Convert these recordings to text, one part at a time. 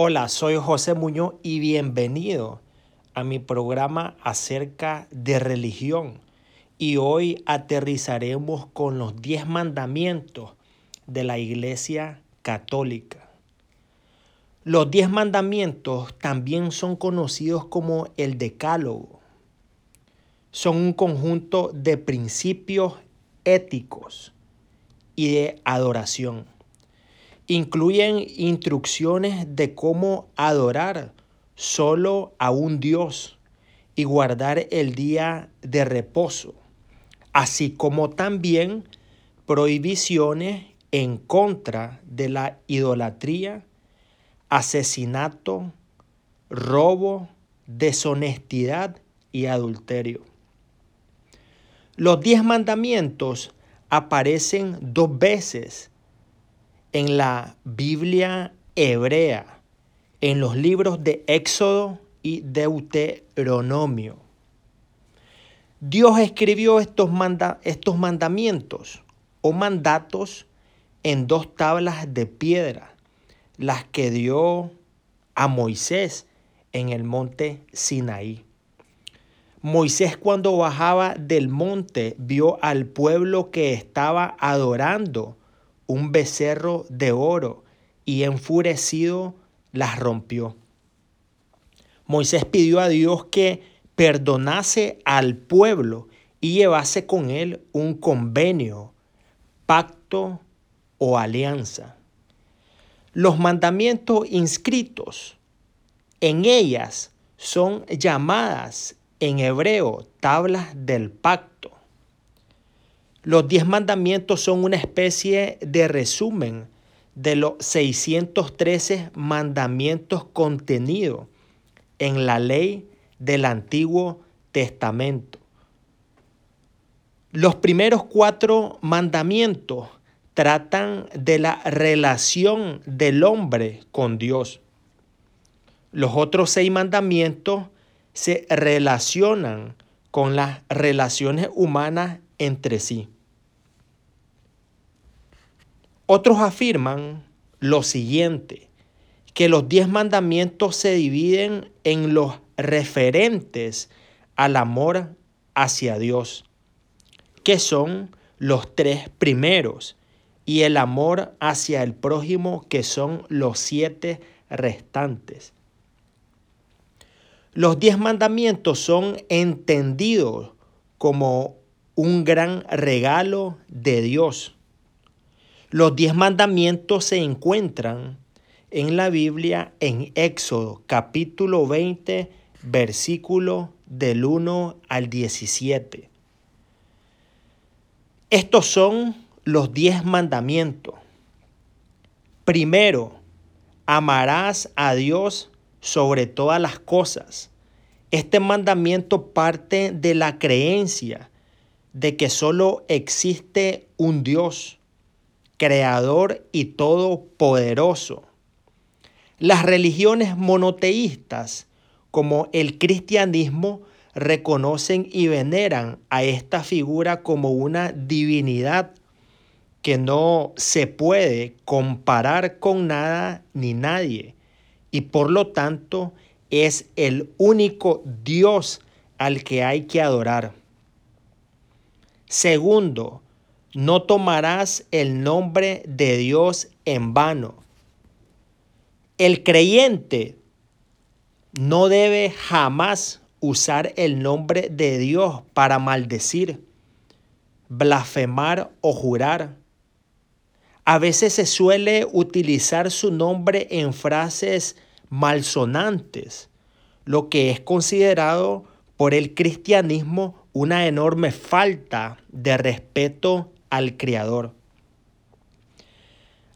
Hola, soy José Muñoz y bienvenido a mi programa acerca de religión. Y hoy aterrizaremos con los 10 mandamientos de la Iglesia Católica. Los 10 mandamientos también son conocidos como el Decálogo. Son un conjunto de principios éticos y de adoración incluyen instrucciones de cómo adorar solo a un Dios y guardar el día de reposo, así como también prohibiciones en contra de la idolatría, asesinato, robo, deshonestidad y adulterio. Los diez mandamientos aparecen dos veces en la Biblia hebrea, en los libros de Éxodo y Deuteronomio. Dios escribió estos, estos mandamientos o mandatos en dos tablas de piedra, las que dio a Moisés en el monte Sinaí. Moisés cuando bajaba del monte vio al pueblo que estaba adorando un becerro de oro y enfurecido las rompió. Moisés pidió a Dios que perdonase al pueblo y llevase con él un convenio, pacto o alianza. Los mandamientos inscritos en ellas son llamadas en hebreo tablas del pacto. Los diez mandamientos son una especie de resumen de los 613 mandamientos contenidos en la ley del Antiguo Testamento. Los primeros cuatro mandamientos tratan de la relación del hombre con Dios. Los otros seis mandamientos se relacionan con las relaciones humanas entre sí. Otros afirman lo siguiente, que los diez mandamientos se dividen en los referentes al amor hacia Dios, que son los tres primeros, y el amor hacia el prójimo, que son los siete restantes. Los diez mandamientos son entendidos como un gran regalo de Dios los diez mandamientos se encuentran en la Biblia en Éxodo capítulo 20, versículo del 1 al 17. Estos son los diez mandamientos. Primero, amarás a Dios sobre todas las cosas. Este mandamiento parte de la creencia de que solo existe un Dios creador y todopoderoso. Las religiones monoteístas, como el cristianismo, reconocen y veneran a esta figura como una divinidad que no se puede comparar con nada ni nadie y por lo tanto es el único Dios al que hay que adorar. Segundo, no tomarás el nombre de Dios en vano. El creyente no debe jamás usar el nombre de Dios para maldecir, blasfemar o jurar. A veces se suele utilizar su nombre en frases malsonantes, lo que es considerado por el cristianismo una enorme falta de respeto al Creador.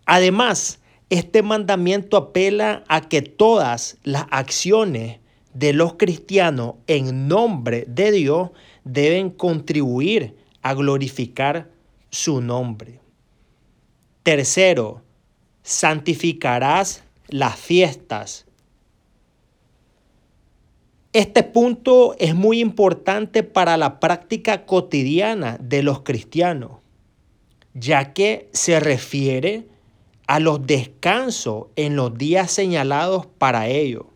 Además, este mandamiento apela a que todas las acciones de los cristianos en nombre de Dios deben contribuir a glorificar su nombre. Tercero, santificarás las fiestas. Este punto es muy importante para la práctica cotidiana de los cristianos ya que se refiere a los descansos en los días señalados para ello.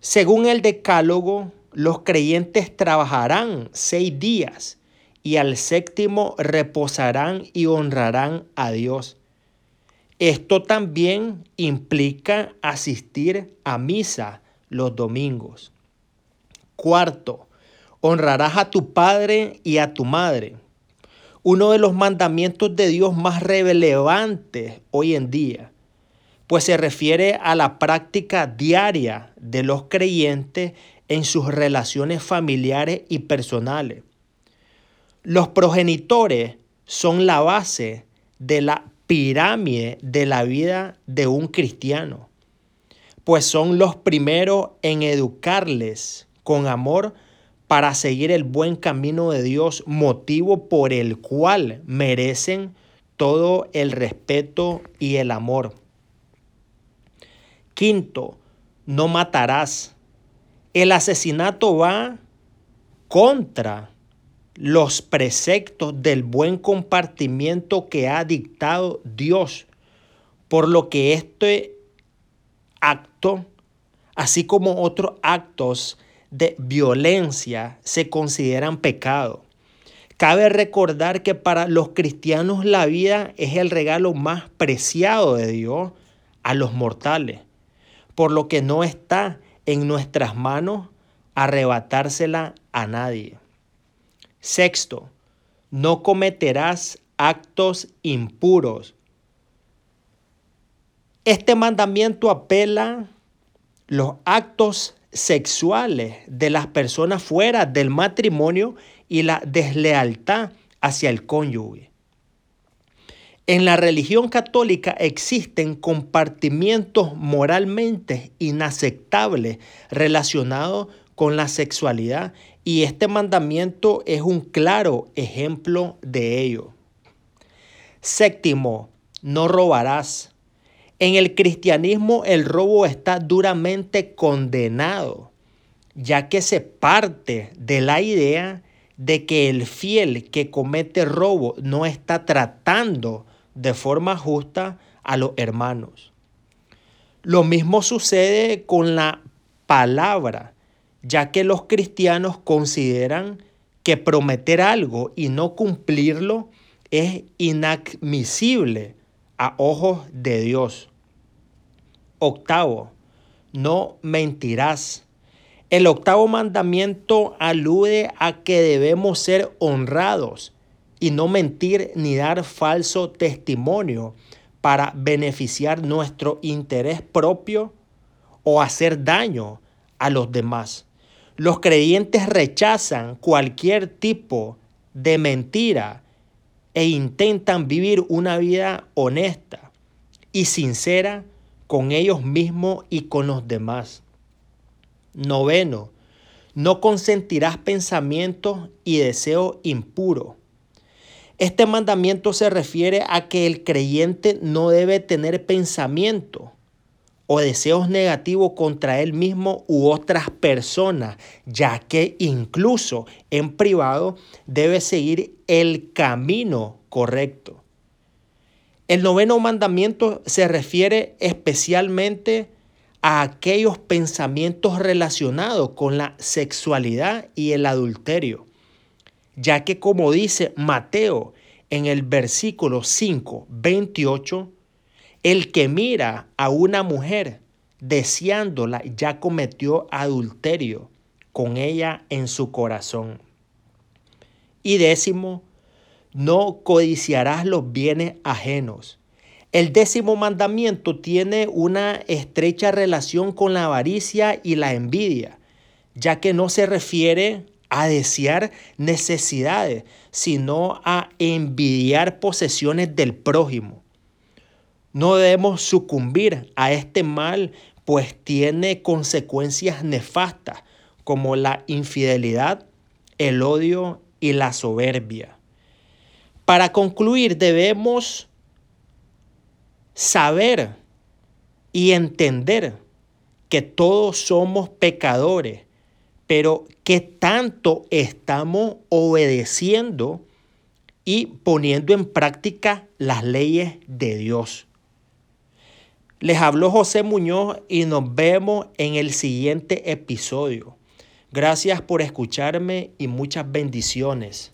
Según el decálogo, los creyentes trabajarán seis días y al séptimo reposarán y honrarán a Dios. Esto también implica asistir a misa los domingos. Cuarto, honrarás a tu padre y a tu madre uno de los mandamientos de Dios más relevantes hoy en día, pues se refiere a la práctica diaria de los creyentes en sus relaciones familiares y personales. Los progenitores son la base de la pirámide de la vida de un cristiano, pues son los primeros en educarles con amor para seguir el buen camino de Dios, motivo por el cual merecen todo el respeto y el amor. Quinto, no matarás. El asesinato va contra los preceptos del buen compartimiento que ha dictado Dios, por lo que este acto, así como otros actos de violencia se consideran pecado. Cabe recordar que para los cristianos la vida es el regalo más preciado de Dios a los mortales, por lo que no está en nuestras manos arrebatársela a nadie. Sexto, no cometerás actos impuros. Este mandamiento apela los actos sexuales de las personas fuera del matrimonio y la deslealtad hacia el cónyuge. En la religión católica existen compartimientos moralmente inaceptables relacionados con la sexualidad y este mandamiento es un claro ejemplo de ello. Séptimo, no robarás. En el cristianismo el robo está duramente condenado, ya que se parte de la idea de que el fiel que comete robo no está tratando de forma justa a los hermanos. Lo mismo sucede con la palabra, ya que los cristianos consideran que prometer algo y no cumplirlo es inadmisible a ojos de Dios. Octavo, no mentirás. El octavo mandamiento alude a que debemos ser honrados y no mentir ni dar falso testimonio para beneficiar nuestro interés propio o hacer daño a los demás. Los creyentes rechazan cualquier tipo de mentira e intentan vivir una vida honesta y sincera con ellos mismos y con los demás. Noveno, no consentirás pensamientos y deseos impuros. Este mandamiento se refiere a que el creyente no debe tener pensamientos o deseos negativos contra él mismo u otras personas, ya que incluso en privado debe seguir el camino correcto. El noveno mandamiento se refiere especialmente a aquellos pensamientos relacionados con la sexualidad y el adulterio, ya que como dice Mateo en el versículo 5, 28, el que mira a una mujer deseándola ya cometió adulterio con ella en su corazón. Y décimo, no codiciarás los bienes ajenos. El décimo mandamiento tiene una estrecha relación con la avaricia y la envidia, ya que no se refiere a desear necesidades, sino a envidiar posesiones del prójimo. No debemos sucumbir a este mal, pues tiene consecuencias nefastas como la infidelidad, el odio y la soberbia. Para concluir, debemos saber y entender que todos somos pecadores, pero que tanto estamos obedeciendo y poniendo en práctica las leyes de Dios. Les habló José Muñoz y nos vemos en el siguiente episodio. Gracias por escucharme y muchas bendiciones.